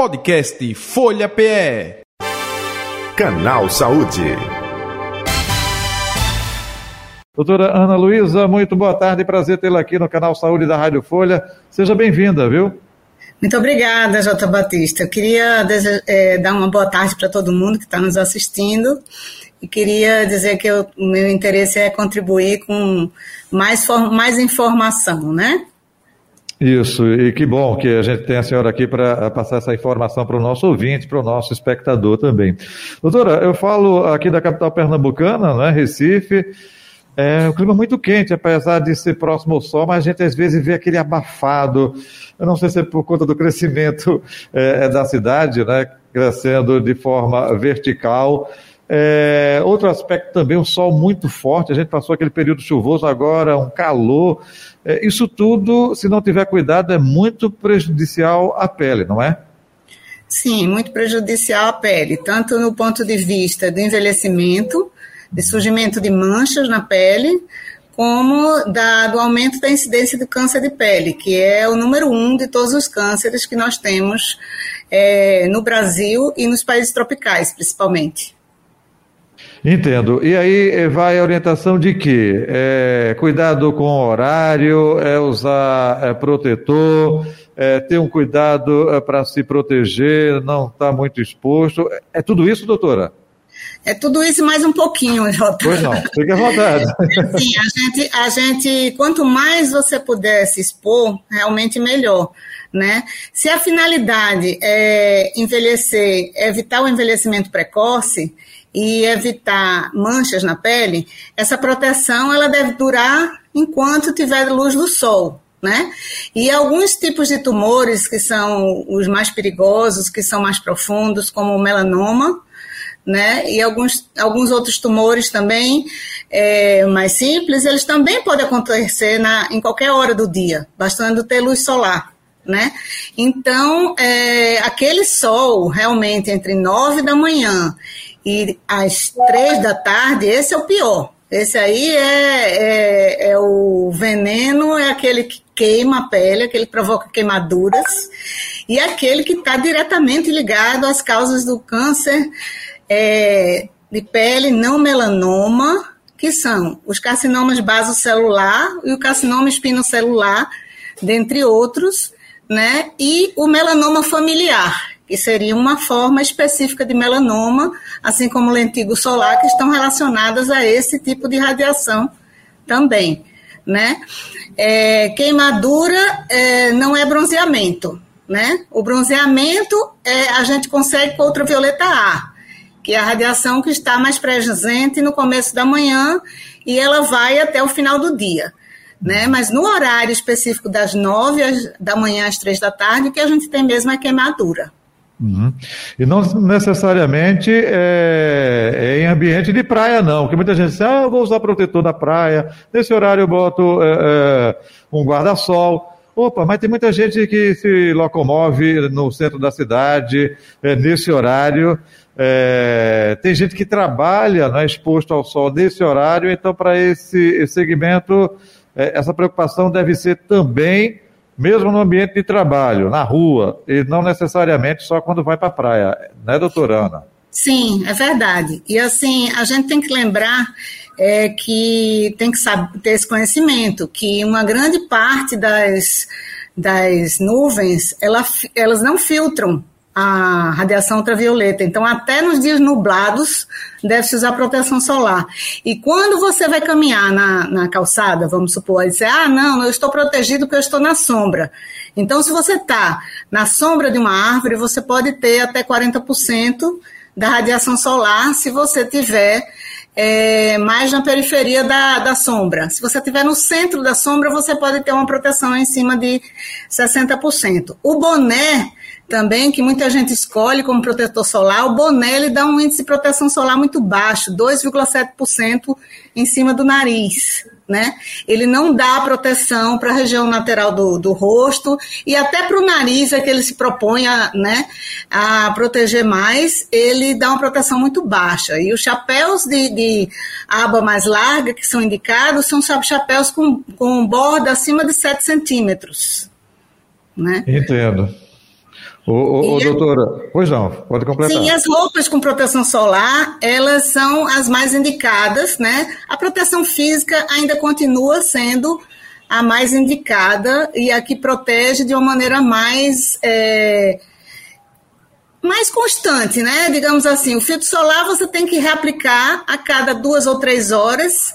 Podcast Folha PE. Canal Saúde. Doutora Ana Luísa, muito boa tarde, prazer tê-la aqui no Canal Saúde da Rádio Folha. Seja bem-vinda, viu? Muito obrigada, Jota Batista. Eu queria é, dar uma boa tarde para todo mundo que está nos assistindo e queria dizer que o meu interesse é contribuir com mais, mais informação, né? Isso, e que bom que a gente tem a senhora aqui para passar essa informação para o nosso ouvinte, para o nosso espectador também. Doutora, eu falo aqui da capital pernambucana, né, Recife, é um clima muito quente, apesar de ser próximo ao sol, mas a gente às vezes vê aquele abafado. Eu não sei se é por conta do crescimento é, da cidade, né, crescendo de forma vertical. É, outro aspecto também, um sol muito forte. A gente passou aquele período chuvoso, agora um calor. É, isso tudo, se não tiver cuidado, é muito prejudicial à pele, não é? Sim, muito prejudicial à pele, tanto no ponto de vista do envelhecimento, de surgimento de manchas na pele, como da, do aumento da incidência do câncer de pele, que é o número um de todos os cânceres que nós temos é, no Brasil e nos países tropicais, principalmente. Entendo. E aí eh, vai a orientação de que é, cuidado com o horário, é usar é, protetor, é, ter um cuidado é, para se proteger, não estar tá muito exposto. É tudo isso, doutora? É tudo isso mais um pouquinho, Jota. Pois não, fique à vontade. Sim, a gente, a gente, quanto mais você puder se expor, realmente melhor. Né? Se a finalidade é envelhecer, evitar o envelhecimento precoce, e evitar manchas na pele, essa proteção ela deve durar enquanto tiver luz do sol, né? E alguns tipos de tumores que são os mais perigosos, que são mais profundos, como o melanoma, né? E alguns, alguns outros tumores também é, mais simples, eles também podem acontecer na, em qualquer hora do dia, bastando ter luz solar. Né? Então, é, aquele sol realmente entre nove da manhã e às três da tarde, esse é o pior. Esse aí é, é, é, o veneno, é aquele que queima a pele, aquele que provoca queimaduras, e aquele que está diretamente ligado às causas do câncer é, de pele não melanoma, que são os carcinomas basocelular e o carcinoma espinocelular, dentre outros, né? E o melanoma familiar, que seria uma forma específica de melanoma, assim como lentigo solar, que estão relacionadas a esse tipo de radiação também. Né? É, queimadura é, não é bronzeamento. Né? O bronzeamento é, a gente consegue com ultravioleta A, que é a radiação que está mais presente no começo da manhã e ela vai até o final do dia. Né? Mas no horário específico das nove da manhã às três da tarde, o que a gente tem mesmo é queimadura. Uhum. E não necessariamente é, é, em ambiente de praia, não. Porque muita gente diz, ah, eu vou usar protetor da praia, nesse horário eu boto é, é, um guarda-sol. Opa, mas tem muita gente que se locomove no centro da cidade, é, nesse horário. É, tem gente que trabalha né, exposto ao sol nesse horário, então, para esse segmento, é, essa preocupação deve ser também mesmo no ambiente de trabalho, na rua, e não necessariamente só quando vai para a praia, né, doutora Ana? Sim, é verdade. E assim, a gente tem que lembrar é, que tem que saber, ter esse conhecimento, que uma grande parte das, das nuvens, ela, elas não filtram a radiação ultravioleta. Então, até nos dias nublados, deve-se usar proteção solar. E quando você vai caminhar na, na calçada, vamos supor, e dizer, ah, não, eu estou protegido porque eu estou na sombra. Então, se você está na sombra de uma árvore, você pode ter até 40% da radiação solar se você tiver é, mais na periferia da, da sombra. Se você estiver no centro da sombra, você pode ter uma proteção em cima de 60%. O boné também, que muita gente escolhe como protetor solar, o boné ele dá um índice de proteção solar muito baixo, 2,7% em cima do nariz. Né? Ele não dá proteção para a região lateral do, do rosto e até para o nariz é que ele se propõe a, né, a proteger mais, ele dá uma proteção muito baixa. E os chapéus de, de aba mais larga que são indicados são chapéus com, com borda acima de 7 centímetros. Né? Entendo. Ô, doutora, pois não, pode completar. Sim, as roupas com proteção solar, elas são as mais indicadas, né? A proteção física ainda continua sendo a mais indicada e a que protege de uma maneira mais é, mais constante, né? Digamos assim, o filtro solar você tem que reaplicar a cada duas ou três horas,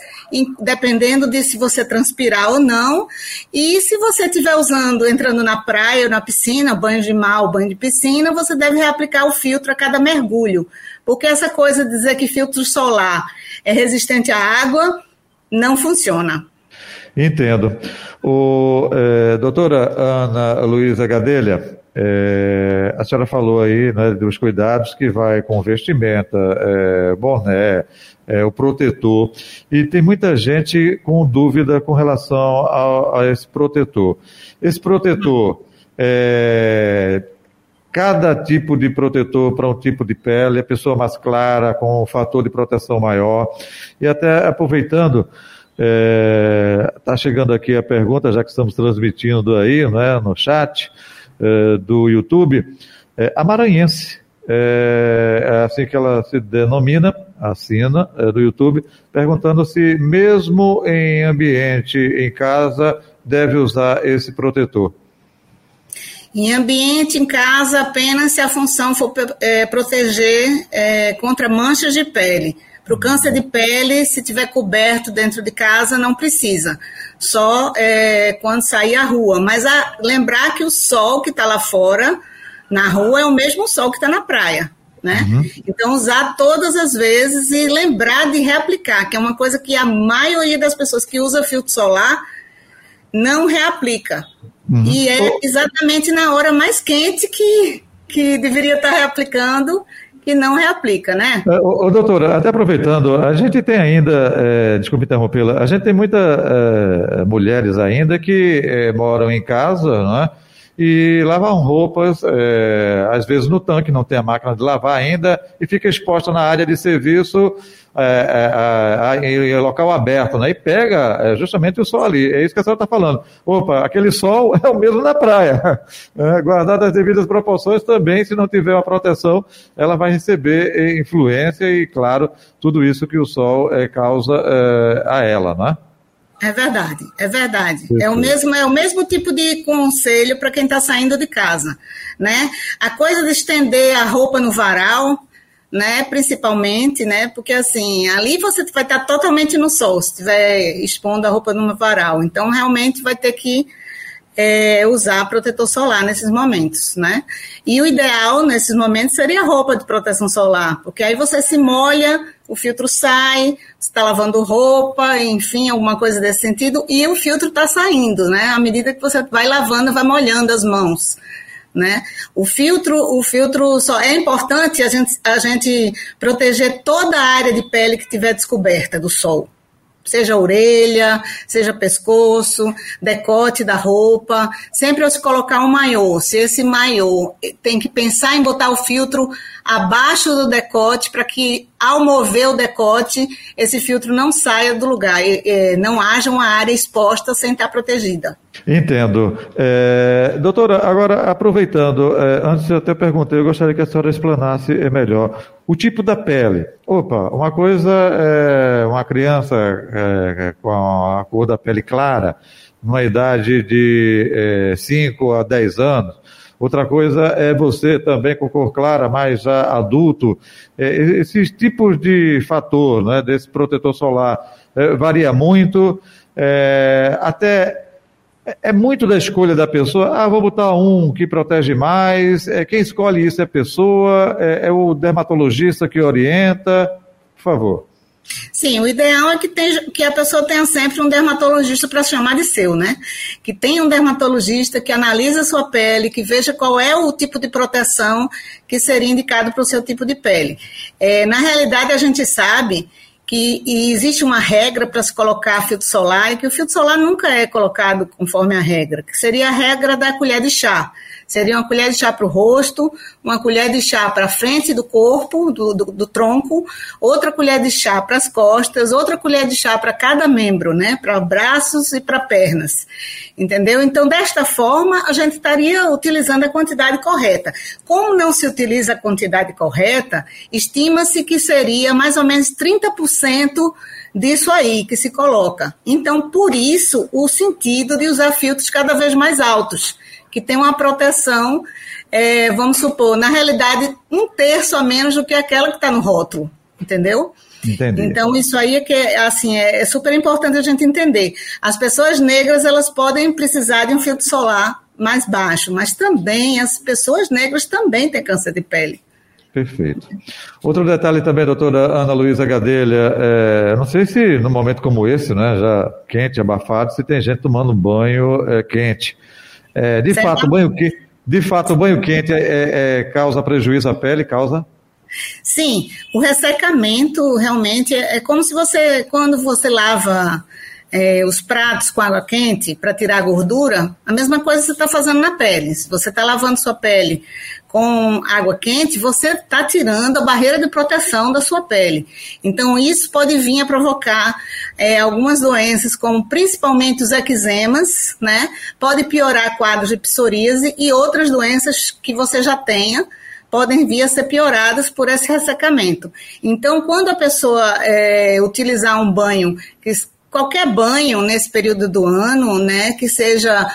dependendo de se você transpirar ou não. E se você estiver usando, entrando na praia ou na piscina, banho de ou banho de piscina, você deve reaplicar o filtro a cada mergulho. Porque essa coisa de dizer que filtro solar é resistente à água não funciona. Entendo. O, é, doutora Ana Luísa Gadelha, é, a senhora falou aí né, dos cuidados que vai com vestimenta, é, boné, é, o protetor, e tem muita gente com dúvida com relação a, a esse protetor. Esse protetor, cada tipo de protetor para um tipo de pele, a pessoa mais clara, com um fator de proteção maior, e até aproveitando, Está é, tá chegando aqui a pergunta, já que estamos transmitindo aí né, no chat é, do YouTube. É, a maranhense, é, é, assim que ela se denomina, assina, é, do YouTube, perguntando se, mesmo em ambiente, em casa, deve usar esse protetor. Em ambiente, em casa, apenas se a função for é, proteger é, contra manchas de pele. Para o câncer de pele, se tiver coberto dentro de casa, não precisa. Só é, quando sair à rua. Mas a, lembrar que o sol que está lá fora, na rua, é o mesmo sol que está na praia. Né? Uhum. Então, usar todas as vezes e lembrar de reaplicar, que é uma coisa que a maioria das pessoas que usa filtro solar não reaplica. Uhum. E é exatamente na hora mais quente que, que deveria estar reaplicando e não reaplica, né? Ô, ô, doutora, até aproveitando, a gente tem ainda, é, desculpe interrompê-la, a gente tem muitas é, mulheres ainda que é, moram em casa, não é? E lavam roupas, é, às vezes no tanque, não tem a máquina de lavar ainda, e fica exposta na área de serviço é, é, em local aberto, né? E pega é, justamente o sol ali. É isso que a senhora está falando. Opa, aquele sol é o mesmo na praia. É, guardadas as devidas proporções também, se não tiver uma proteção, ela vai receber influência e, claro, tudo isso que o sol é, causa é, a ela, né? É verdade, é verdade. É o mesmo, é o mesmo tipo de conselho para quem está saindo de casa, né? A coisa de estender a roupa no varal, né? Principalmente, né? Porque assim, ali você vai estar totalmente no sol, se estiver expondo a roupa no varal. Então, realmente vai ter que é, usar protetor solar nesses momentos, né? E o ideal nesses momentos seria roupa de proteção solar, porque aí você se molha, o filtro sai, está lavando roupa, enfim, alguma coisa desse sentido, e o filtro está saindo, né? À medida que você vai lavando, vai molhando as mãos. Né? O filtro, o filtro só é importante a gente, a gente proteger toda a área de pele que tiver descoberta do sol seja orelha, seja pescoço, decote da roupa, sempre ao se colocar um maiô, se esse maiô tem que pensar em botar o filtro abaixo do decote para que ao mover o decote esse filtro não saia do lugar, e, e não haja uma área exposta sem estar protegida. Entendo. É, doutora, agora aproveitando, é, antes eu até perguntei, eu gostaria que a senhora explanasse melhor. O tipo da pele. Opa, uma coisa é uma criança é, com a cor da pele clara, numa idade de 5 é, a 10 anos. Outra coisa é você também com cor clara, mais adulto. É, esses tipos de fator, né, desse protetor solar, é, varia muito. É, até é muito da escolha da pessoa. Ah, vou botar um que protege mais. É, quem escolhe isso é a pessoa, é, é o dermatologista que orienta. Por favor. Sim, o ideal é que, tenha, que a pessoa tenha sempre um dermatologista para chamar de seu, né? Que tenha um dermatologista que analise a sua pele, que veja qual é o tipo de proteção que seria indicado para o seu tipo de pele. É, na realidade, a gente sabe que existe uma regra para se colocar filtro solar e que o filtro solar nunca é colocado conforme a regra, que seria a regra da colher de chá. Seria uma colher de chá para o rosto, uma colher de chá para a frente do corpo, do, do, do tronco, outra colher de chá para as costas, outra colher de chá para cada membro, né? Para braços e para pernas. Entendeu? Então, desta forma, a gente estaria utilizando a quantidade correta. Como não se utiliza a quantidade correta, estima-se que seria mais ou menos 30% disso aí que se coloca. Então, por isso, o sentido de usar filtros cada vez mais altos, que tem uma proteção, é, vamos supor, na realidade, um terço a menos do que aquela que está no rótulo, entendeu? Entendi. Então, isso aí é que assim, é, é super importante a gente entender. As pessoas negras, elas podem precisar de um filtro solar mais baixo, mas também as pessoas negras também têm câncer de pele. Perfeito. Outro detalhe também, doutora Ana Luísa Gadelha, é, não sei se num momento como esse, né, já quente, abafado, se tem gente tomando banho é, quente. É, de fato, banho quente, de fato, o banho quente é, é, é, causa prejuízo à pele, causa? Sim, o ressecamento realmente é, é como se você, quando você lava é, os pratos com água quente para tirar a gordura, a mesma coisa você está fazendo na pele. Se você está lavando sua pele com água quente, você está tirando a barreira de proteção da sua pele. Então, isso pode vir a provocar é, algumas doenças, como principalmente os eczemas, né? Pode piorar quadros de psoríase e outras doenças que você já tenha podem vir a ser pioradas por esse ressecamento. Então, quando a pessoa é, utilizar um banho que qualquer banho nesse período do ano, né, que seja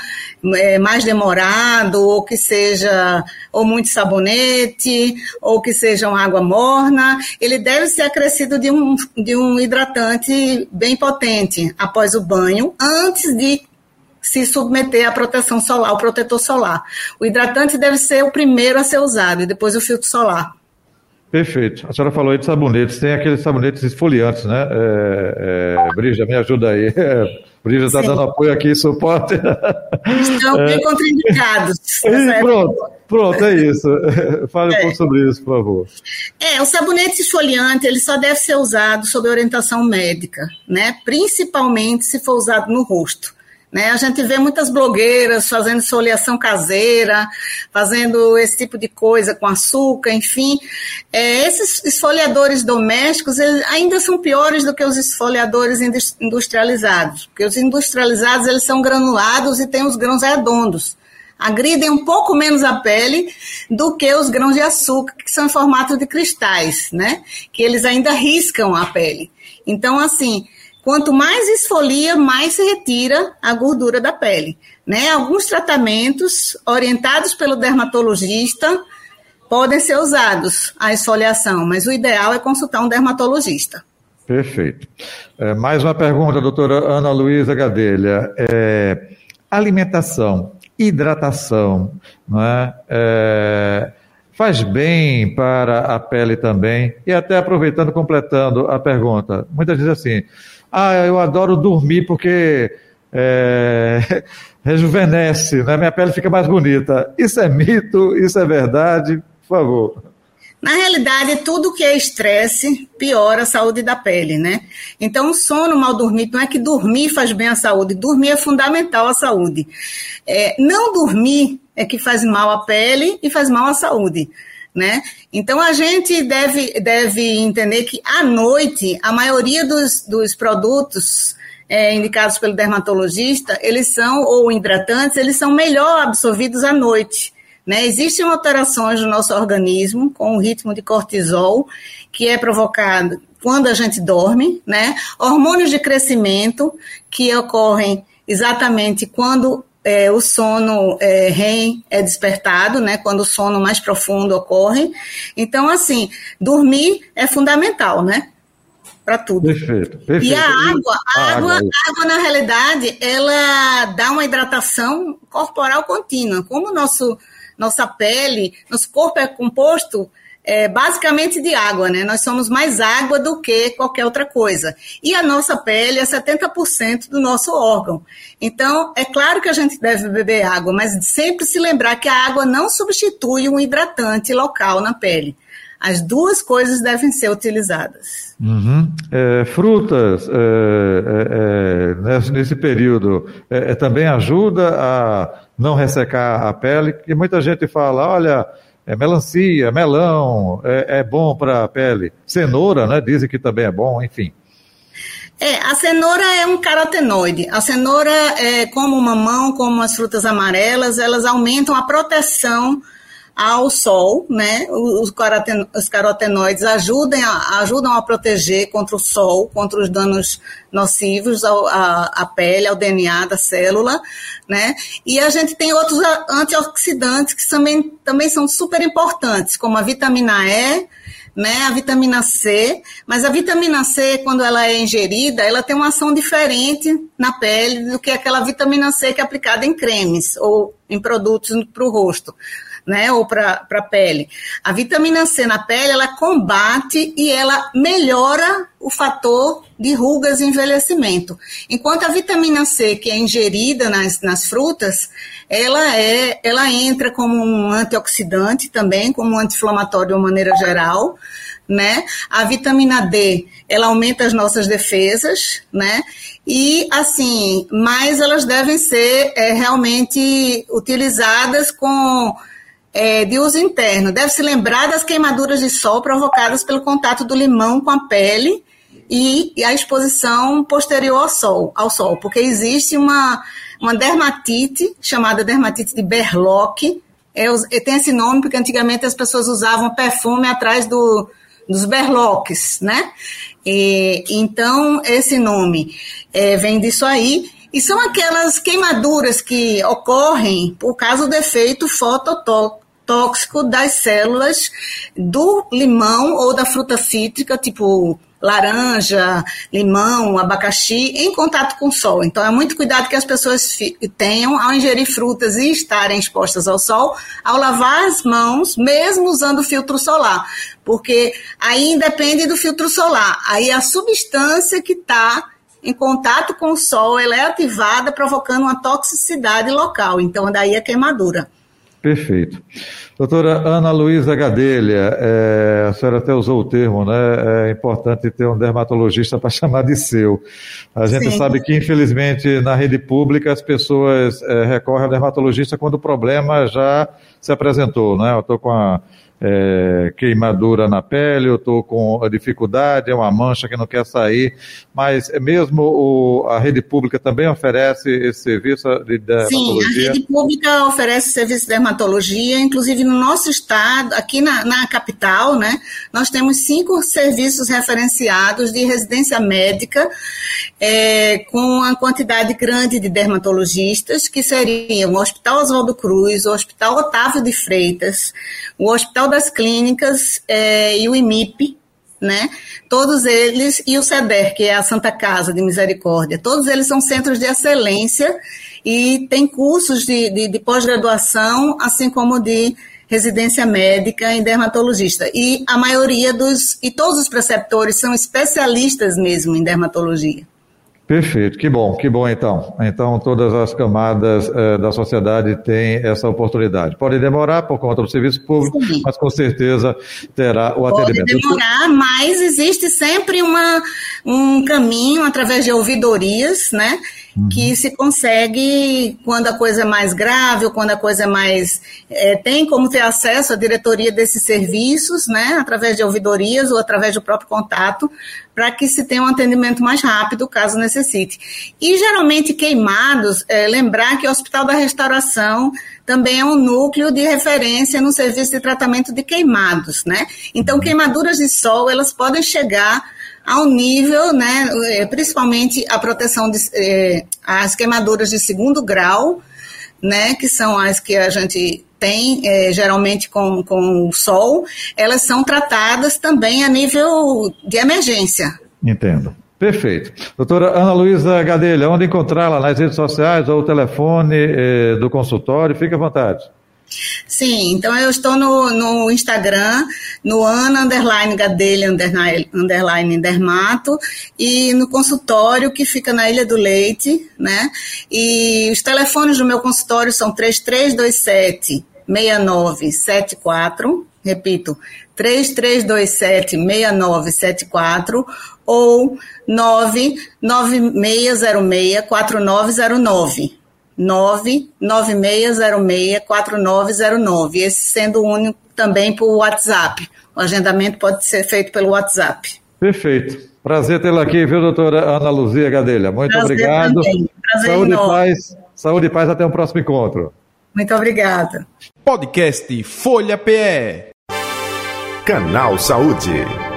é, mais demorado, ou que seja ou muito sabonete, ou que seja uma água morna, ele deve ser acrescido de um, de um hidratante bem potente após o banho, antes de se submeter à proteção solar, ao protetor solar. O hidratante deve ser o primeiro a ser usado e depois o filtro solar. Perfeito. A senhora falou aí de sabonetes. Tem aqueles sabonetes esfoliantes, né? É, é, Brija, me ajuda aí. Brija está dando apoio aqui, suporte. Estão bem é. contraindicados. E pronto, pronto, é isso. Fale um é. pouco sobre isso, por favor. É, o sabonete esfoliante, ele só deve ser usado sob orientação médica, né? Principalmente se for usado no rosto. Né? A gente vê muitas blogueiras fazendo esfoliação caseira, fazendo esse tipo de coisa com açúcar, enfim. É, esses esfoliadores domésticos ainda são piores do que os esfoliadores industrializados, porque os industrializados eles são granulados e têm os grãos redondos. Agridem um pouco menos a pele do que os grãos de açúcar, que são em formato de cristais, né? Que eles ainda riscam a pele. Então, assim, Quanto mais esfolia, mais se retira a gordura da pele. Né? Alguns tratamentos orientados pelo dermatologista podem ser usados a esfoliação, mas o ideal é consultar um dermatologista. Perfeito. É, mais uma pergunta, doutora Ana Luísa Gadelha. É, alimentação, hidratação, não é? é faz bem para a pele também? E até aproveitando, completando a pergunta, muitas vezes assim, ah, eu adoro dormir porque é, rejuvenesce, né? minha pele fica mais bonita. Isso é mito? Isso é verdade? Por favor. Na realidade, tudo que é estresse piora a saúde da pele, né? Então, o sono mal dormido não é que dormir faz bem à saúde, dormir é fundamental à saúde. É, não dormir é que faz mal à pele e faz mal à saúde né? Então a gente deve, deve entender que à noite a maioria dos, dos produtos é, indicados pelo dermatologista, eles são, ou hidratantes, eles são melhor absorvidos à noite. Né? Existem alterações no nosso organismo com o ritmo de cortisol, que é provocado quando a gente dorme, né? Hormônios de crescimento que ocorrem exatamente quando é, o sono é, REM é despertado, né, quando o sono mais profundo ocorre. Então, assim, dormir é fundamental, né? Para tudo. Perfeito, perfeito. E a água, a água, água, água, na realidade, ela dá uma hidratação corporal contínua. Como nosso, nossa pele, nosso corpo é composto é, basicamente de água, né? Nós somos mais água do que qualquer outra coisa. E a nossa pele é 70% do nosso órgão. Então, é claro que a gente deve beber água, mas sempre se lembrar que a água não substitui um hidratante local na pele. As duas coisas devem ser utilizadas. Uhum. É, frutas, é, é, é nesse período, é, também ajuda a não ressecar a pele. E muita gente fala, olha, é melancia, melão, é, é bom para a pele. Cenoura, né? Dizem que também é bom, enfim. É, a cenoura é um carotenoide. A cenoura, é, como o mamão, como as frutas amarelas, elas aumentam a proteção ao sol, né? Os, os carotenoides ajudam a, ajudam a proteger contra o sol, contra os danos nocivos à, pele, ao DNA da célula, né? E a gente tem outros antioxidantes que também, também são super importantes, como a vitamina E, né, a vitamina C, mas a vitamina C, quando ela é ingerida, ela tem uma ação diferente na pele do que aquela vitamina C que é aplicada em cremes ou em produtos para o rosto né, ou para a pele. A vitamina C na pele, ela combate e ela melhora o fator de rugas e envelhecimento. Enquanto a vitamina C, que é ingerida nas, nas frutas, ela é, ela entra como um antioxidante também, como um anti-inflamatório de uma maneira geral, né? A vitamina D, ela aumenta as nossas defesas, né? E assim, mas elas devem ser é, realmente utilizadas com é, de uso interno. Deve-se lembrar das queimaduras de sol provocadas pelo contato do limão com a pele e, e a exposição posterior ao sol, ao sol, porque existe uma, uma dermatite chamada dermatite de Berlock. É, tem esse nome porque antigamente as pessoas usavam perfume atrás do, dos berloques, né? E, então, esse nome é, vem disso aí. E são aquelas queimaduras que ocorrem por causa do efeito fototóxico das células do limão ou da fruta cítrica, tipo laranja, limão, abacaxi, em contato com o sol. Então, é muito cuidado que as pessoas tenham ao ingerir frutas e estarem expostas ao sol, ao lavar as mãos, mesmo usando filtro solar, porque aí depende do filtro solar. Aí a substância que está em contato com o sol, ela é ativada, provocando uma toxicidade local. Então, daí a queimadura. Perfeito. Doutora Ana Luísa Gadelha, é, a senhora até usou o termo, né? É importante ter um dermatologista para chamar de seu. A gente Sim. sabe que, infelizmente, na rede pública, as pessoas é, recorrem ao dermatologista quando o problema já se apresentou, né? Eu estou com a é, queimadura na pele, eu estou com dificuldade, é uma mancha que não quer sair, mas mesmo o, a rede pública também oferece esse serviço de dermatologia? Sim, a rede pública oferece serviço de dermatologia, inclusive no nosso estado, aqui na, na capital, né, nós temos cinco serviços referenciados de residência médica, é, com uma quantidade grande de dermatologistas, que seriam o Hospital Oswaldo Cruz, o Hospital Otávio de Freitas, o Hospital das Clínicas é, e o IMIP, né? Todos eles, e o SEDER, que é a Santa Casa de Misericórdia, todos eles são centros de excelência e têm cursos de, de, de pós-graduação, assim como de residência médica em dermatologista. E a maioria dos, e todos os preceptores são especialistas mesmo em dermatologia. Perfeito, que bom, que bom então. Então todas as camadas eh, da sociedade têm essa oportunidade. Pode demorar por conta do serviço público, Sim. mas com certeza terá o Pode atendimento. Pode demorar, mas existe sempre uma, um caminho através de ouvidorias, né? Uhum. Que se consegue, quando a coisa é mais grave, ou quando a coisa é mais. É, tem como ter acesso à diretoria desses serviços, né? Através de ouvidorias ou através do próprio contato, para que se tenha um atendimento mais rápido, caso necessite. E geralmente queimados, é, lembrar que o Hospital da Restauração também é um núcleo de referência no serviço de tratamento de queimados, né? Então, queimaduras de sol, elas podem chegar ao nível, né, é, principalmente a proteção de eh, as queimaduras de segundo grau, né, que são as que a gente tem é, geralmente com, com o sol, elas são tratadas também a nível de emergência. Entendo. Perfeito. Doutora Ana Luísa Gadelha, onde encontrá-la? Nas redes sociais ou o telefone eh, do consultório? Fique à vontade. Sim, então eu estou no, no Instagram, no Ana Underline Gadelha Underline, Dermato, e no consultório que fica na Ilha do Leite, né? E os telefones do meu consultório são 3327 6974, repito, 3327 6974 ou 99606 4909 996064909, esse sendo o único também por WhatsApp. O agendamento pode ser feito pelo WhatsApp. Perfeito. Prazer tê-la aqui, viu, doutora Ana Luzia Gadelha? Muito Prazer obrigado. Também. Prazer saúde enorme. e paz. Saúde e paz até o próximo encontro. Muito obrigada. Podcast Folha PE. Canal Saúde.